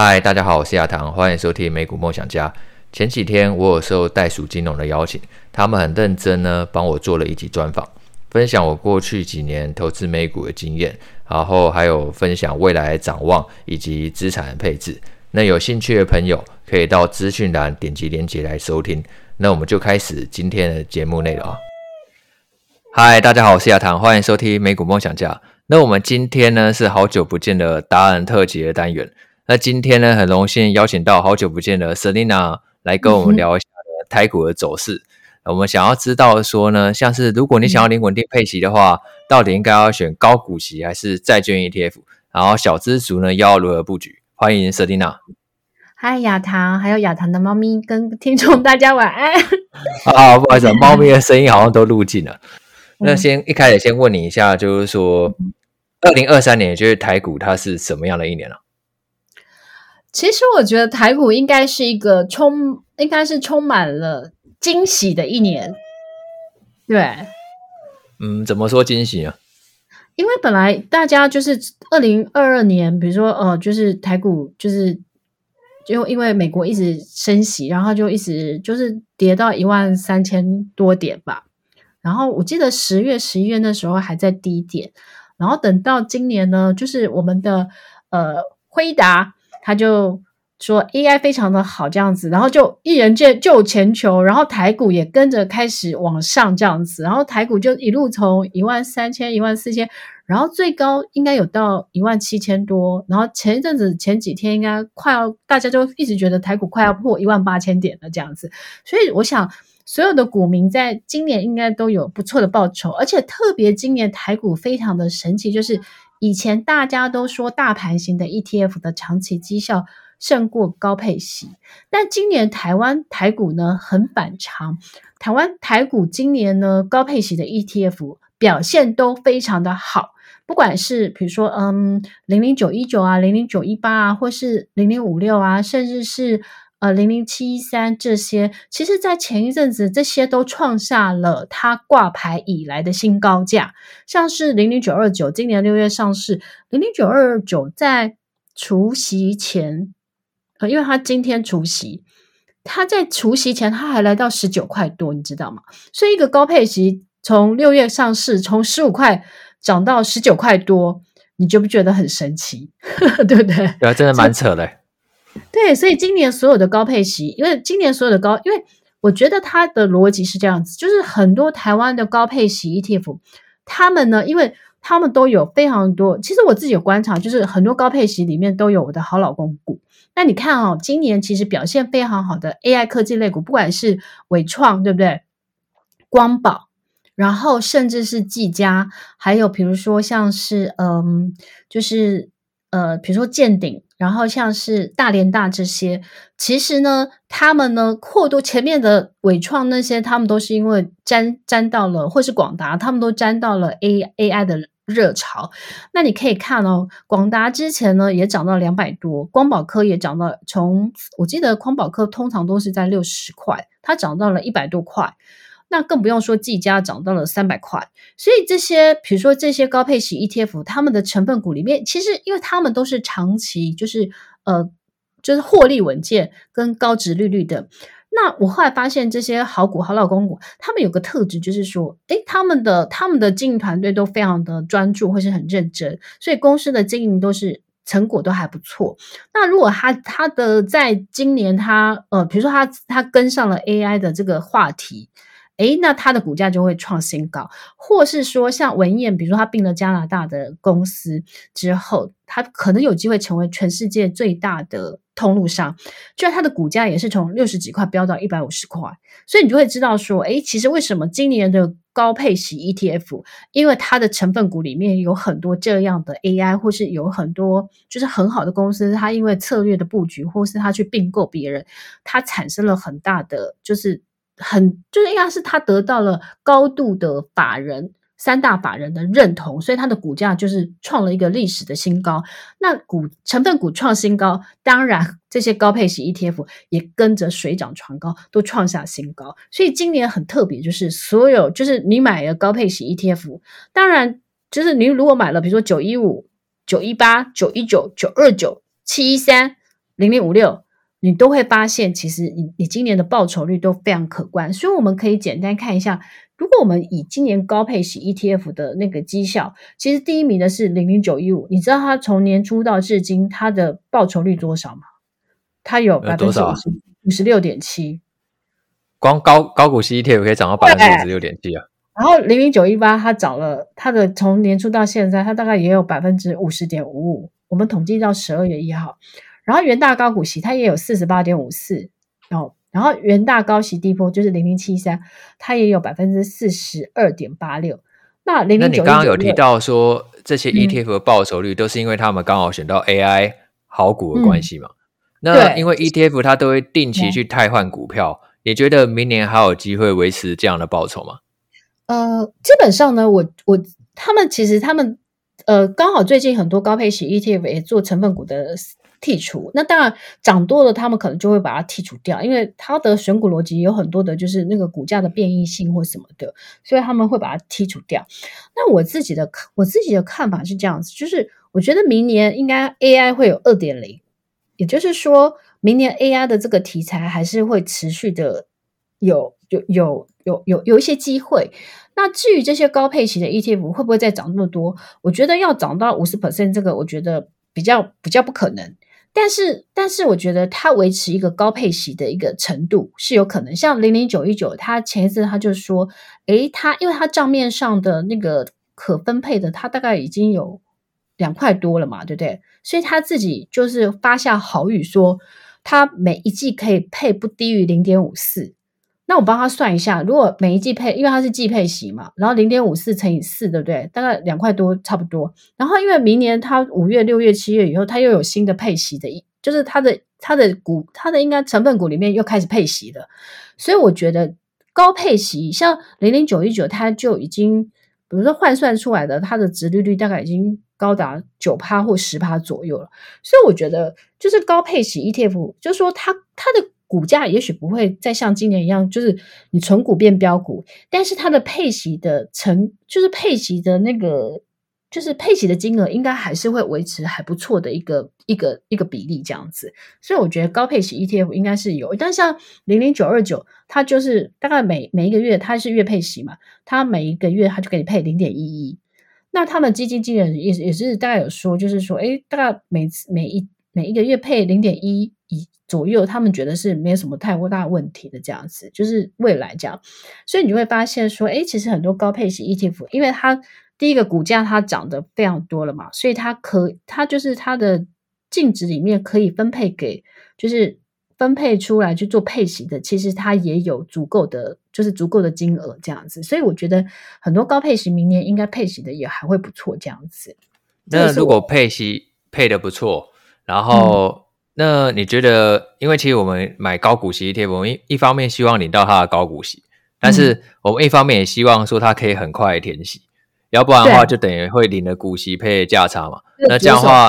嗨，大家好，我是亚堂，欢迎收听美股梦想家。前几天我有受袋鼠金融的邀请，他们很认真呢，帮我做了一集专访，分享我过去几年投资美股的经验，然后还有分享未来展望以及资产配置。那有兴趣的朋友可以到资讯栏点击链接来收听。那我们就开始今天的节目内容啊。嗨，大家好，我是亚堂，欢迎收听美股梦想家。那我们今天呢是好久不见的达人特辑的单元。那今天呢，很荣幸邀请到好久不见的 Selina 来跟我们 聊一下台股的走势。嗯、我们想要知道说呢，像是如果你想要领稳定配息的话，嗯、到底应该要选高股息还是债券 ETF？然后小资族呢要如何布局？欢迎 Selina。嗨，亚堂，还有亚堂的猫咪跟听众大家晚安。啊，不好意思，猫咪的声音好像都录进了。那先一开始先问你一下，就是说，二零二三年就是台股它是什么样的一年呢、啊？其实我觉得台股应该是一个充，应该是充满了惊喜的一年。对，嗯，怎么说惊喜啊？因为本来大家就是二零二二年，比如说呃，就是台股就是就因为美国一直升息，然后就一直就是跌到一万三千多点吧。然后我记得十月、十一月那时候还在低点，然后等到今年呢，就是我们的呃辉达。他就说 AI 非常的好这样子，然后就一人救救全球，然后台股也跟着开始往上这样子，然后台股就一路从一万三千、一万四千，然后最高应该有到一万七千多，然后前一阵子前几天应该快要，大家就一直觉得台股快要破一万八千点了这样子，所以我想所有的股民在今年应该都有不错的报酬，而且特别今年台股非常的神奇，就是。以前大家都说大盘型的 ETF 的长期绩效胜过高配息，但今年台湾台股呢很反常，台湾台股今年呢高配息的 ETF 表现都非常的好，不管是比如说嗯零零九一九啊零零九一八啊，或是零零五六啊，甚至是。呃，零零七一三这些，其实，在前一阵子，这些都创下了它挂牌以来的新高价。像是零零九二九，今年六月上市，零零九二九在除夕前，呃，因为它今天除夕，它在除夕前，它还来到十九块多，你知道吗？所以，一个高配息从六月上市，从十五块涨到十九块多，你觉不觉得很神奇？对不对？对啊，真的蛮扯的。对，所以今年所有的高配息，因为今年所有的高，因为我觉得它的逻辑是这样子，就是很多台湾的高配息 ETF，他们呢，因为他们都有非常多，其实我自己有观察，就是很多高配息里面都有我的好老公股。那你看哦，今年其实表现非常好的 AI 科技类股，不管是伟创，对不对？光宝，然后甚至是技嘉，还有比如说像是嗯，就是呃，比如说健鼎。然后像是大连大这些，其实呢，他们呢扩多前面的伟创那些，他们都是因为沾沾到了，或是广达，他们都沾到了 A AI 的热潮。那你可以看哦，广达之前呢也涨到两百多，光宝科也涨到，从我记得光宝科通常都是在六十块，它涨到了一百多块。那更不用说技嘉涨到了三百块，所以这些，比如说这些高配型 ETF，他们的成分股里面，其实因为他们都是长期，就是呃，就是获利稳健跟高殖利率的。那我后来发现，这些好股、好老公股，他们有个特质，就是说，诶，他们的他们的经营团队都非常的专注，或是很认真，所以公司的经营都是成果都还不错。那如果他他的在今年他呃，比如说他他跟上了 AI 的这个话题。诶，那它的股价就会创新高，或是说像文彦，比如说他并了加拿大的公司之后，它可能有机会成为全世界最大的通路商，就它的股价也是从六十几块飙到一百五十块，所以你就会知道说，诶，其实为什么今年的高配型 ETF，因为它的成分股里面有很多这样的 AI，或是有很多就是很好的公司，它因为策略的布局，或是它去并购别人，它产生了很大的就是。很就是应该是他得到了高度的法人三大法人的认同，所以它的股价就是创了一个历史的新高。那股成分股创新高，当然这些高配型 ETF 也跟着水涨船高，都创下新高。所以今年很特别，就是所有就是你买了高配型 ETF，当然就是你如果买了，比如说九一五、九一八、九一九、九二九、七一三，零零五六，你都会发现，其实你你今年的报酬率都非常可观。所以我们可以简单看一下，如果我们以今年高配息 ETF 的那个绩效，其实第一名的是零零九一五，你知道它从年初到至今它的报酬率多少吗？它有百分之五十六点七。光高高股息 ETF 可以涨到百分之五十六点七啊！然后零零九一八它涨了，它的从年初到现在，它大概也有百分之五十点五五。我们统计到十二月一号，然后元大高股息它也有四十八点五四哦，然后元大高息低波就是零零七三，它也有百分之四十二点八六。那零零九，那你刚刚有提到说这些 ETF 的报酬率都是因为他们刚好选到 AI 好股的关系嘛？嗯、那因为 ETF 它都会定期去汰换股票。你觉得明年还有机会维持这样的报酬吗？呃，基本上呢，我我他们其实他们呃，刚好最近很多高配息 ETF 也做成分股的剔除，那当然涨多了，他们可能就会把它剔除掉，因为它的选股逻辑有很多的就是那个股价的变异性或什么的，所以他们会把它剔除掉。那我自己的我自己的看法是这样子，就是我觉得明年应该 AI 会有二点零，也就是说。明年 AI 的这个题材还是会持续的有有有有有有一些机会。那至于这些高配型的 ETF 会不会再涨那么多？我觉得要涨到五十 percent，这个我觉得比较比较不可能。但是但是我觉得它维持一个高配息的一个程度是有可能。像零零九一九，它前一次他就说，诶，它因为它账面上的那个可分配的，它大概已经有两块多了嘛，对不对？所以他自己就是发下好语说。他每一季可以配不低于零点五四，那我帮他算一下，如果每一季配，因为它是季配息嘛，然后零点五四乘以四，对不对？大概两块多，差不多。然后因为明年它五月、六月、七月以后，它又有新的配息的，就是它的它的股，它的应该成分股里面又开始配息了，所以我觉得高配息像零零九一九，它就已经，比如说换算出来的，它的殖利率大概已经。高达九趴或十趴左右了，所以我觉得就是高配息 ETF，就是说它它的股价也许不会再像今年一样，就是你存股变标股，但是它的配息的成就是配息的那个就是配息的金额应该还是会维持还不错的一个一个一个比例这样子，所以我觉得高配息 ETF 应该是有，但像零零九二九，它就是大概每每一个月它是月配息嘛，它每一个月它就给你配零点一一。那他们基金经理人也也是大概有说，就是说，诶，大概每次每一每一个月配零点一以左右，他们觉得是没有什么太过大问题的这样子，就是未来这样，所以你就会发现说，哎，其实很多高配型 ETF，因为它第一个股价它涨得非常多了嘛，所以它可它就是它的净值里面可以分配给就是。分配出来去做配息的，其实它也有足够的，就是足够的金额这样子，所以我觉得很多高配型明年应该配息的也还会不错这样子。那如果配息配的不错，然后、嗯、那你觉得，因为其实我们买高股息 ETF，我们一一方面希望领到它的高股息，但是我们一方面也希望说它可以很快填息，要不然的话就等于会领了股息配价差嘛。那这样的话，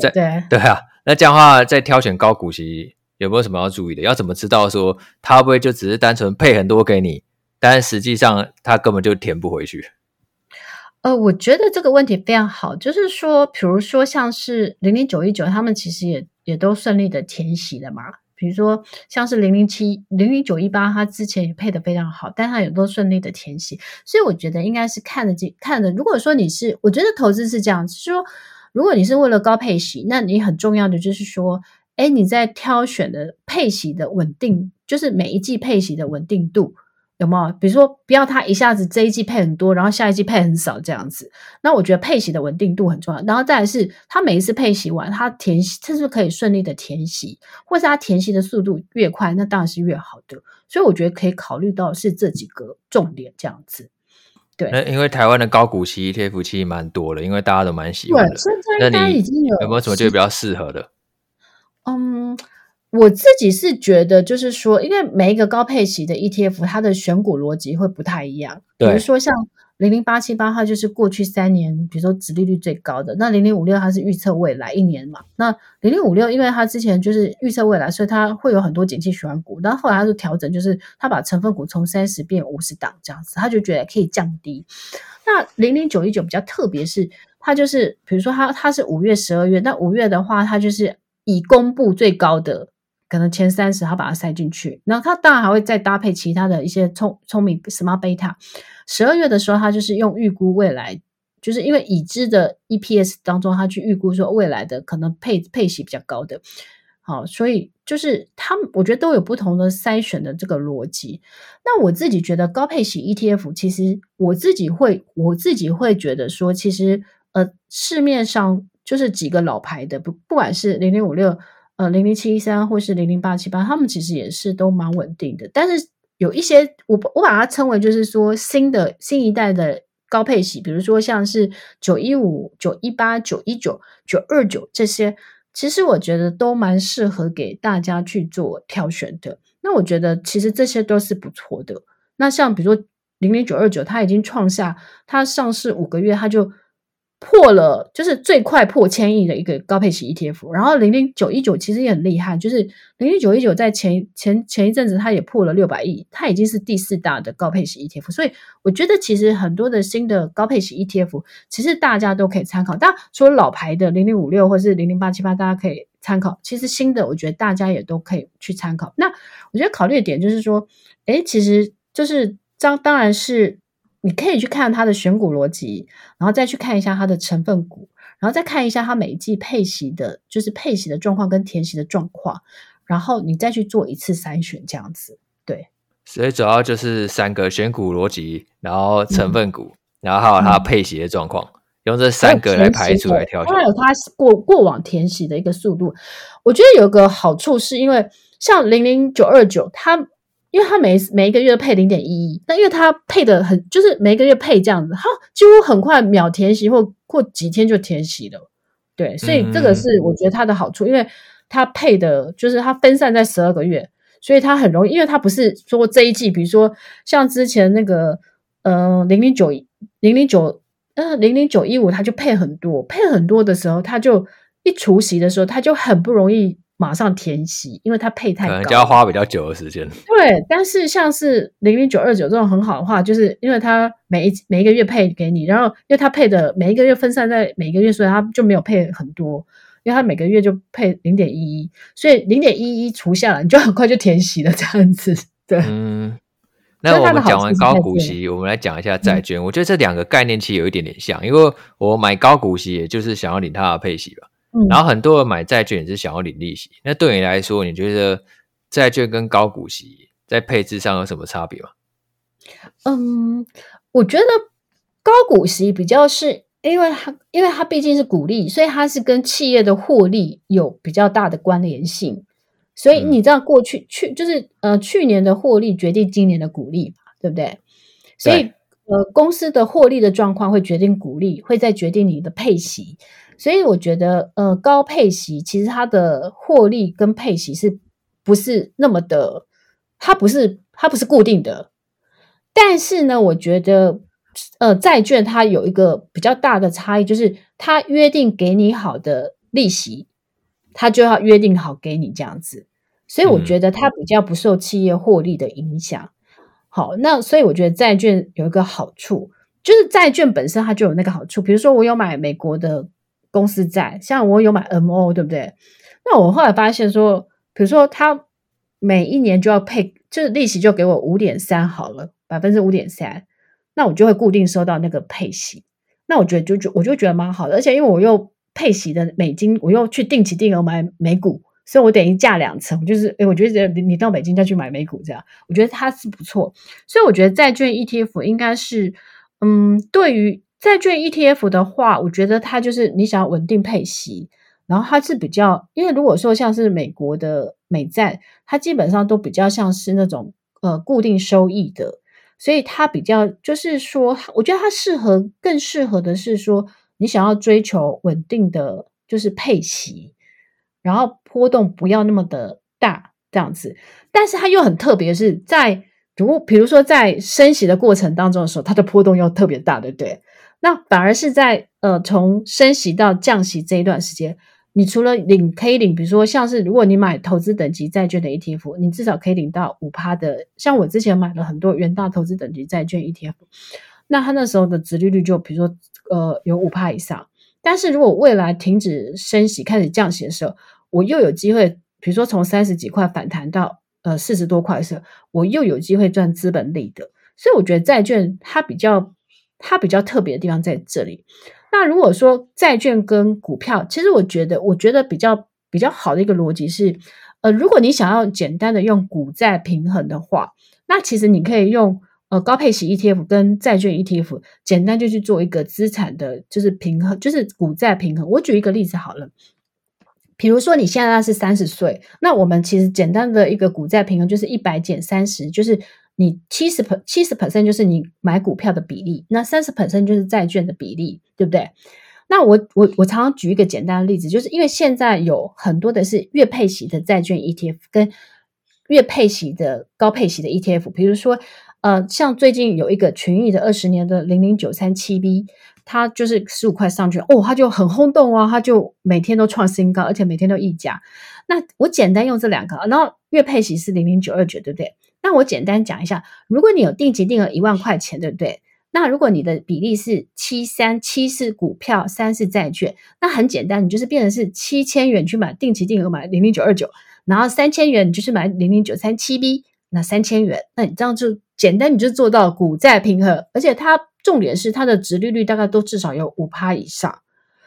在对对啊，那这样的话在挑选高股息。有没有什么要注意的？要怎么知道说它会不会就只是单纯配很多给你，但实际上它根本就填不回去？呃，我觉得这个问题非常好，就是说，比如说像是零零九一九，他们其实也也都顺利的填息了嘛。比如说像是零零七零零九一八，他之前也配的非常好，但他也都顺利的填息，所以我觉得应该是看得见看的。如果说你是，我觉得投资是这样，就是说，如果你是为了高配息，那你很重要的就是说。哎，你在挑选的配息的稳定，就是每一季配息的稳定度有没有？比如说，不要它一下子这一季配很多，然后下一季配很少这样子。那我觉得配息的稳定度很重要。然后再来是，它每一次配息完，它填息，它是不是可以顺利的填息，或是它填息的速度越快，那当然是越好的。所以我觉得可以考虑到是这几个重点这样子。对，那因为台湾的高股息 ETF 其实蛮多的，因为大家都蛮喜欢的。对，那你已经有有没有什么就比较适合的？嗯，我自己是觉得，就是说，因为每一个高配息的 ETF，它的选股逻辑会不太一样。比如说像零零八七八，它就是过去三年，比如说殖利率最高的。那零零五六，它是预测未来一年嘛。那零零五六，因为它之前就是预测未来，所以它会有很多景气循环股。然后后来它就调整，就是它把成分股从三十变五十档这样子，他就觉得可以降低。那零零九一九比较特别是，它就是比如说它它是五月十二月，那五月的话，它就是。已公布最高的，可能前三十，他把它塞进去。然后他当然还会再搭配其他的一些聪聪明 Smart Beta。十二月的时候，他就是用预估未来，就是因为已知的 EPS 当中，他去预估说未来的可能配配息比较高的。好，所以就是他们，我觉得都有不同的筛选的这个逻辑。那我自己觉得高配息 ETF，其实我自己会，我自己会觉得说，其实呃，市面上就是几个老牌的，不不管是零零五六、呃零零七一三或是零零八七八，他们其实也是都蛮稳定的。但是有一些，我我把它称为就是说新的新一代的高配息，比如说像是九一五、九一八、九一九、九二九这些。其实我觉得都蛮适合给大家去做挑选的。那我觉得其实这些都是不错的。那像比如说零零九二九，它已经创下它上市五个月，它就。破了，就是最快破千亿的一个高配息 ETF，然后零零九一九其实也很厉害，就是零零九一九在前前前一阵子它也破了六百亿，它已经是第四大的高配息 ETF，所以我觉得其实很多的新的高配息 ETF，其实大家都可以参考。当然，除了老牌的零零五六或是零零八七八，大家可以参考。其实新的，我觉得大家也都可以去参考。那我觉得考虑的点就是说，诶，其实就是当当然是。你可以去看它的选股逻辑，然后再去看一下它的成分股，然后再看一下它每一季配息的，就是配息的状况跟填息的状况，然后你再去做一次筛选，这样子。对，所以主要就是三个选股逻辑，然后成分股，嗯、然后还有它配息的状况，嗯、用这三个来排除来挑选。还有它过过往填息的一个速度，我觉得有个好处是因为像零零九二九它。因为它每每一个月配零点一一，那因为它配的很，就是每个月配这样子，它几乎很快秒填息，或过几天就填息了，对，所以这个是我觉得它的好处，嗯、因为它配的就是它分散在十二个月，所以它很容易，因为它不是说这一季，比如说像之前那个呃零零九零零九呃零零九一五，它就配很多，配很多的时候，它就一除息的时候，它就很不容易。马上填息，因为它配太高，可能就要花比较久的时间。对，但是像是零零九二九这种很好的话，就是因为它每一每一个月配给你，然后因为它配的每一个月分散在每一个月，所以它就没有配很多，因为它每个月就配零点一一，所以零点一一除下来，你就很快就填息了这样子。对，嗯，那我们讲完高股息，我们来讲一下债券。嗯、我觉得这两个概念其实有一点点像，因为我买高股息，也就是想要领它的配息吧。然后很多人买债券也是想要领利息。那对你来说，你觉得债券跟高股息在配置上有什么差别吗？嗯，我觉得高股息比较是因为它，因为它毕竟是股利，所以它是跟企业的获利有比较大的关联性。所以你知道，过去去就是呃去年的获利决定今年的股利嘛，对不对？所以呃公司的获利的状况会决定股利，会再决定你的配息。所以我觉得，呃，高配息其实它的获利跟配息是不是那么的，它不是它不是固定的。但是呢，我觉得，呃，债券它有一个比较大的差异，就是它约定给你好的利息，它就要约定好给你这样子。所以我觉得它比较不受企业获利的影响。嗯、好，那所以我觉得债券有一个好处，就是债券本身它就有那个好处。比如说，我有买美国的。公司债，像我有买 MO，对不对？那我后来发现说，比如说他每一年就要配，就是利息就给我五点三好了，百分之五点三，那我就会固定收到那个配息。那我觉得就就我就觉得蛮好的，而且因为我又配息的美金，我又去定期定额买美股，所以我等于价两层，就是诶我觉得你到美金再去买美股这样，我觉得它是不错。所以我觉得债券 ETF 应该是，嗯，对于。债券 ETF 的话，我觉得它就是你想要稳定配息，然后它是比较，因为如果说像是美国的美债，它基本上都比较像是那种呃固定收益的，所以它比较就是说，我觉得它适合更适合的是说，你想要追求稳定的就是配息，然后波动不要那么的大这样子，但是它又很特别是在如比如说在升息的过程当中的时候，它的波动又特别大，对不对？那反而是在呃，从升息到降息这一段时间，你除了领可以领，比如说像是如果你买投资等级债券的 ETF，你至少可以领到五趴的。像我之前买了很多元大投资等级债券 ETF，那它那时候的殖利率就比如说呃有五趴以上。但是如果未来停止升息开始降息的时候，我又有机会，比如说从三十几块反弹到呃四十多块的时候，我又有机会赚资本利得。所以我觉得债券它比较它比较特别的地方在这里。那如果说债券跟股票，其实我觉得我觉得比较比较好的一个逻辑是，呃，如果你想要简单的用股债平衡的话，那其实你可以用。呃，高配息 ETF 跟债券 ETF，简单就去做一个资产的，就是平衡，就是股债平衡。我举一个例子好了，比如说你现在是三十岁，那我们其实简单的一个股债平衡就是一百减三十，就是你七十 per 七十 percent 就是你买股票的比例，那三十 percent 就是债券的比例，对不对？那我我我常常举一个简单的例子，就是因为现在有很多的是月配息的债券 ETF 跟月配息的高配息的 ETF，比如说。呃，像最近有一个群益的二十年的零零九三七 B，它就是十五块上去哦，它就很轰动哦，它就每天都创新高，而且每天都溢价。那我简单用这两个，然后月配息是零零九二九，对不对？那我简单讲一下，如果你有定期定额一万块钱，对不对？那如果你的比例是七三七是股票，三是债券，那很简单，你就是变成是七千元去买定期定额买零零九二九，然后三千元你就是买零零九三七 B，那三千元，那你这样就。简单，你就做到股债平衡，而且它重点是它的殖利率大概都至少有五趴以上，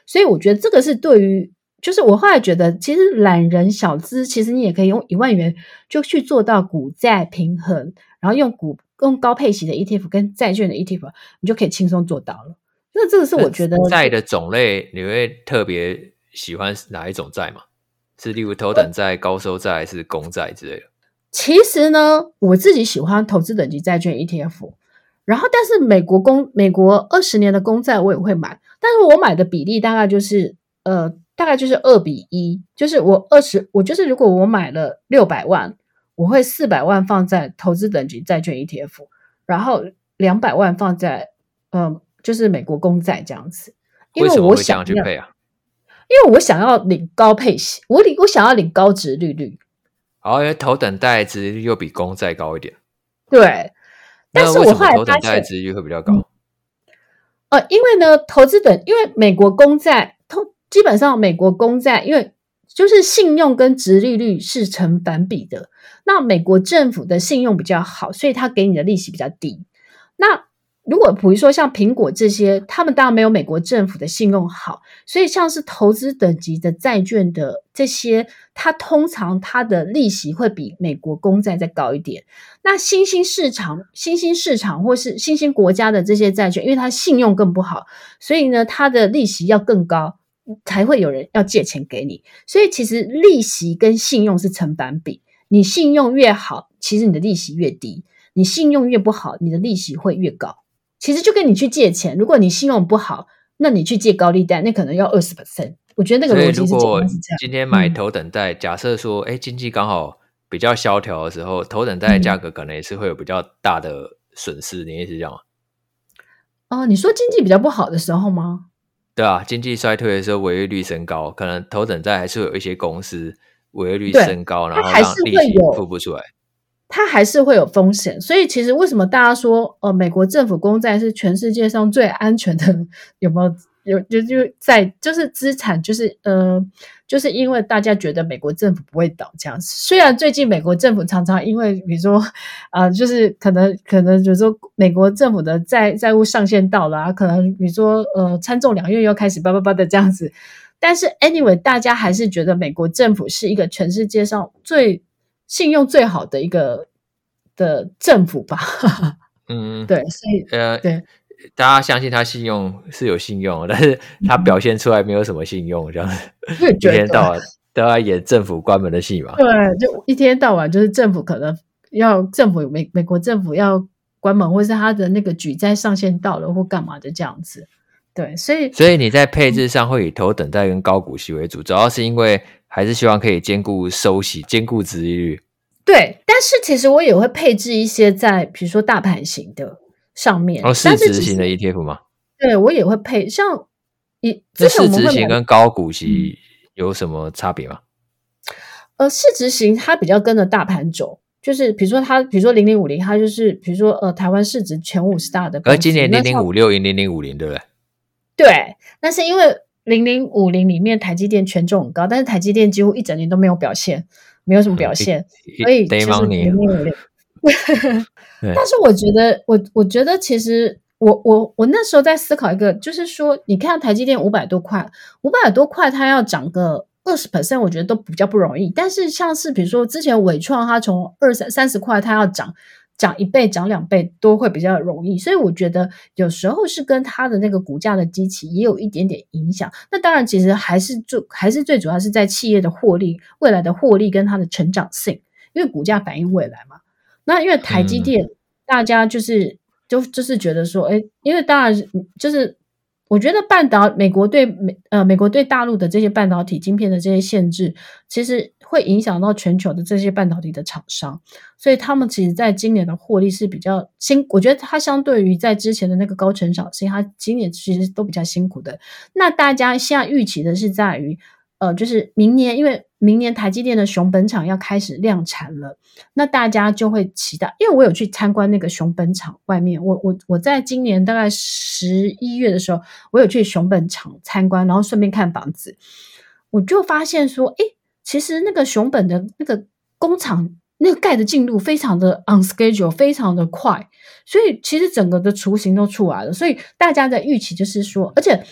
所以我觉得这个是对于，就是我后来觉得，其实懒人小资，其实你也可以用一万元就去做到股债平衡，然后用股用高配息的 ETF 跟债券的 ETF，你就可以轻松做到了。那这个是我觉得债的种类，你会特别喜欢哪一种债吗？是例如头等债、高收债还是公债之类的？其实呢，我自己喜欢投资等级债券 ETF，然后但是美国公美国二十年的公债我也会买，但是我买的比例大概就是呃大概就是二比一，就是我二十我就是如果我买了六百万，我会四百万放在投资等级债券 ETF，然后两百万放在呃就是美国公债这样子，因为我想要，为啊、因为我想要领高配息，我领我想要领高值利率。好，因为头等债值率又比公债高一点。对，但是我后来发现，头等债殖率会比较高。呃，因为呢，投资等，因为美国公债，通基本上美国公债，因为就是信用跟殖利率是成反比的。那美国政府的信用比较好，所以他给你的利息比较低。那如果比如说像苹果这些，他们当然没有美国政府的信用好，所以像是投资等级的债券的这些，它通常它的利息会比美国公债再高一点。那新兴市场、新兴市场或是新兴国家的这些债券，因为它信用更不好，所以呢，它的利息要更高，才会有人要借钱给你。所以其实利息跟信用是成反比，你信用越好，其实你的利息越低；你信用越不好，你的利息会越高。其实就跟你去借钱，如果你信用不好，那你去借高利贷，那可能要二十 percent。我觉得那个逻辑是这样。如果今天买头等贷，嗯、假设说，哎，经济刚好比较萧条的时候，头等债价格可能也是会有比较大的损失。嗯、你意思是这样吗？哦、呃，你说经济比较不好的时候吗？对啊，经济衰退的时候，违约率升高，可能头等债还是会有一些公司违约率升高，然后让利息付不出来。它还是会有风险，所以其实为什么大家说，呃，美国政府公债是全世界上最安全的？有没有？有就就在就是资产，就是呃，就是因为大家觉得美国政府不会倒这样子。虽然最近美国政府常常因为比如说啊、呃，就是可能可能比如说美国政府的债债务上限到了啊，可能比如说呃参众两院又开始叭叭叭的这样子，但是 anyway，大家还是觉得美国政府是一个全世界上最。信用最好的一个的政府吧，嗯，对，所以呃，对，大家相信他信用是有信用，但是他表现出来没有什么信用，这样子，一天到晚都要演政府关门的戏嘛。对，就一天到晚就是政府可能要政府美美国政府要关门，或是他的那个举债上限到了或干嘛的这样子。对，所以所以你在配置上会以头等债跟高股息为主，主要是因为。还是希望可以兼顾收息，兼顾值利率。对，但是其实我也会配置一些在，比如说大盘型的上面。哦，市值型的 ETF 吗？对，我也会配。像一，这市值型跟高股息有什么差别吗？呃，市值型它比较跟着大盘走，就是比如说它，比如说零零五零，它就是比如说呃，台湾市值前五十大的。而今年零零五六零零零五零，对不对？对，那是因为。零零五零里面台积电权重很高，但是台积电几乎一整年都没有表现，没有什么 表现，所以就是零零五零。但是我觉得，我我觉得其实我我我那时候在思考一个，就是说，你看台积电五百多块，五百多块它要涨个二十 percent，我觉得都比较不容易。但是像是比如说之前伟创，它从二三三十块，它要涨。涨一倍、涨两倍都会比较容易，所以我觉得有时候是跟它的那个股价的基期也有一点点影响。那当然，其实还是最还是最主要是在企业的获利、未来的获利跟它的成长性，因为股价反映未来嘛。那因为台积电，大家就是、嗯、就就是觉得说，诶，因为当然就是。我觉得半导美国对美呃美国对大陆的这些半导体晶片的这些限制，其实会影响到全球的这些半导体的厂商，所以他们其实在今年的获利是比较辛。我觉得它相对于在之前的那个高成长性，它今年其实都比较辛苦的。那大家现在预期的是在于。呃，就是明年，因为明年台积电的熊本厂要开始量产了，那大家就会期待。因为我有去参观那个熊本厂外面，我我我在今年大概十一月的时候，我有去熊本厂参观，然后顺便看房子，我就发现说，诶，其实那个熊本的那个工厂那个盖的进度非常的 on schedule，非常的快，所以其实整个的雏形都出来了，所以大家的预期就是说，而且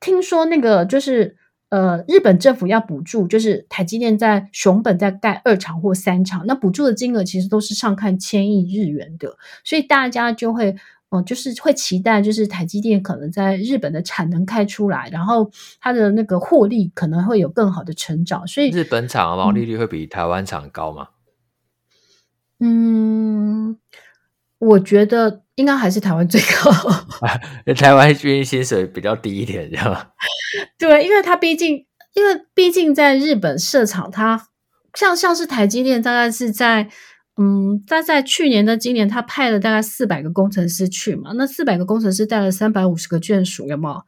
听说那个就是。呃，日本政府要补助，就是台积电在熊本在盖二厂或三厂，那补助的金额其实都是上看千亿日元的，所以大家就会，嗯、呃，就是会期待，就是台积电可能在日本的产能开出来，然后它的那个获利可能会有更好的成长。所以日本厂的毛利率会比台湾厂高吗？嗯，我觉得应该还是台湾最高。台湾军薪薪水比较低一点，这样吗？对，因为他毕竟，因为毕竟在日本设厂，它像像是台积电，大概是在，嗯，在在去年的今年，他派了大概四百个工程师去嘛，那四百个工程师带了三百五十个眷属，有没有？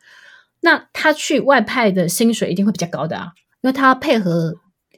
那他去外派的薪水一定会比较高的啊，因为他配合，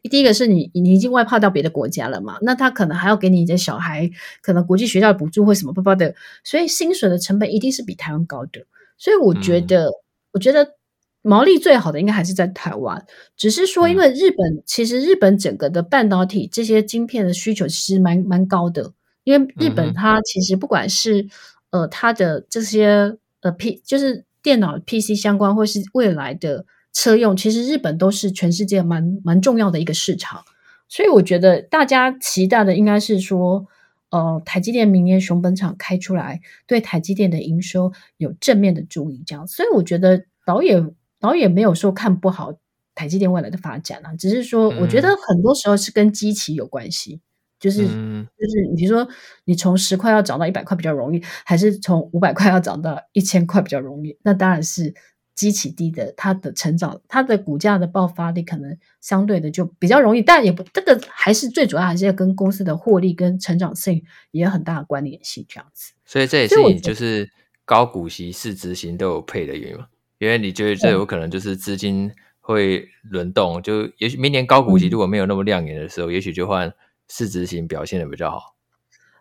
第一个是你你已经外派到别的国家了嘛，那他可能还要给你的小孩可能国际学校的补助或什么巴巴的，所以薪水的成本一定是比台湾高的，所以我觉得，嗯、我觉得。毛利最好的应该还是在台湾，只是说，因为日本、嗯、其实日本整个的半导体这些晶片的需求其实蛮蛮高的，因为日本它其实不管是、嗯、呃它的这些呃 P 就是电脑 PC 相关，或是未来的车用，其实日本都是全世界蛮蛮重要的一个市场，所以我觉得大家期待的应该是说，呃台积电明年熊本厂开出来，对台积电的营收有正面的助力，这样，所以我觉得导演。然后也没有说看不好台积电未来的发展啊，只是说我觉得很多时候是跟基期有关系，嗯、就是就是你说你从十块要涨到一百块比较容易，还是从五百块要涨到一千块比较容易？那当然是基起低的，它的成长、它的股价的爆发力可能相对的就比较容易，但也不这个还是最主要还是要跟公司的获利跟成长性也有很大的关联性这样子。所以这也是你就是高股息、市值型都有配的原因吗？因为你觉得这有可能就是资金会轮动，嗯、就也许明年高股息如果没有那么亮眼的时候，嗯、也许就换市值型表现的比较好。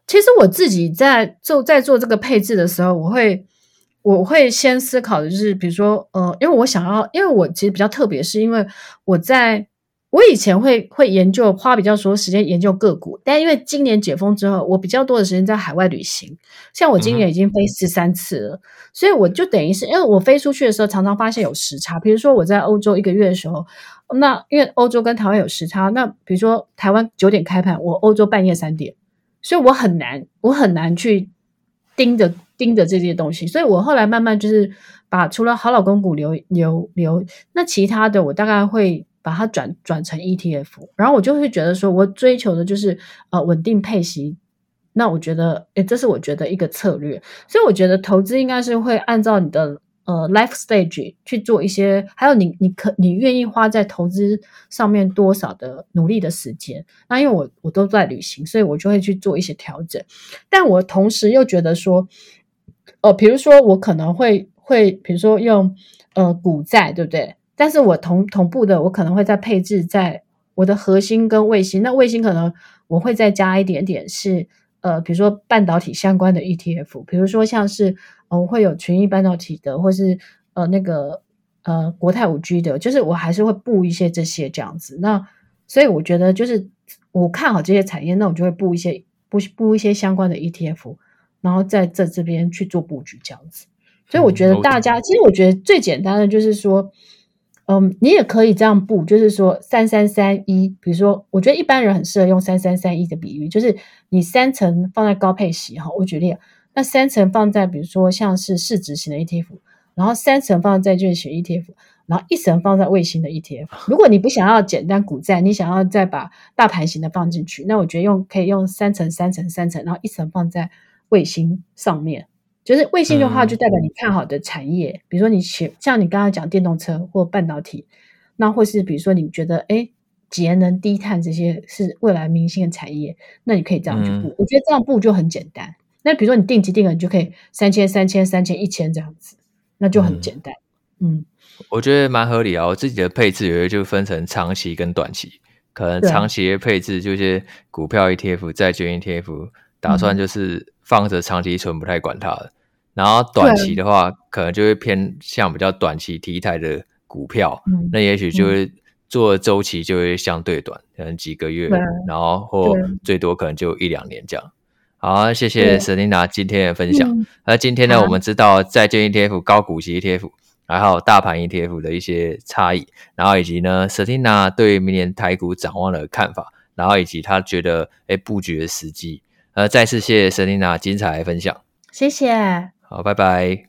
其实我自己在做在做这个配置的时候，我会我会先思考的就是，比如说呃，因为我想要，因为我其实比较特别，是因为我在。我以前会会研究，花比较多时间研究个股，但因为今年解封之后，我比较多的时间在海外旅行。像我今年已经飞十三次了，嗯、所以我就等于是，因为我飞出去的时候，常常发现有时差。比如说我在欧洲一个月的时候，那因为欧洲跟台湾有时差，那比如说台湾九点开盘，我欧洲半夜三点，所以我很难，我很难去盯着盯着这些东西。所以我后来慢慢就是把除了好老公股留留留，那其他的我大概会。把它转转成 ETF，然后我就会觉得说，我追求的就是呃稳定配息。那我觉得，诶，这是我觉得一个策略。所以我觉得投资应该是会按照你的呃 life stage 去做一些，还有你你可你愿意花在投资上面多少的努力的时间。那因为我我都在旅行，所以我就会去做一些调整。但我同时又觉得说，呃，比如说我可能会会，比如说用呃股债，对不对？但是我同同步的，我可能会再配置在我的核心跟卫星。那卫星可能我会再加一点点是呃，比如说半导体相关的 ETF，比如说像是呃，会有群益半导体的，或是呃那个呃国泰五 G 的，就是我还是会布一些这些这样子。那所以我觉得就是我看好这些产业，那我就会布一些布布一些相关的 ETF，然后在这这边去做布局这样子。所以我觉得大家，嗯、其实我觉得最简单的就是说，嗯，你也可以这样布，就是说三三三一，比如说，我觉得一般人很适合用三三三一的比喻，就是你三层放在高配息哈，我举例，那三层放在比如说像是市值型的 ETF，然后三层放在债券型 ETF，然后一层放在卫星的 ETF。如果你不想要简单股债，你想要再把大盘型的放进去，那我觉得用可以用三层三层三层，然后一层放在卫星上面。就是卫星的话，就代表你看好的产业，嗯、比如说你像像你刚刚讲电动车或半导体，那或是比如说你觉得哎节能低碳这些是未来明星的产业，那你可以这样去布。嗯、我觉得这样布就很简单。那比如说你定期定额，你就可以三千三千三千一千这样子，那就很简单。嗯，嗯我觉得蛮合理啊。我自己的配置有些就分成长期跟短期，可能长期的配置就是股票 ETF、债券 ETF，打算就是放着长期存，不太管它了。然后短期的话，可能就会偏向比较短期题材的股票，嗯、那也许就会做周期就会相对短，嗯、可能几个月，然后或最多可能就一两年这样。好，谢谢 Selina 今天的分享。嗯、那今天呢，啊、我们知道债券 ETF、高股息 ETF，还有大盘 ETF 的一些差异，然后以及呢 Selina 对明年台股展望的看法，然后以及他觉得哎布局的时机。呃，再次谢谢 Selina 精彩分享，谢谢。好，拜拜。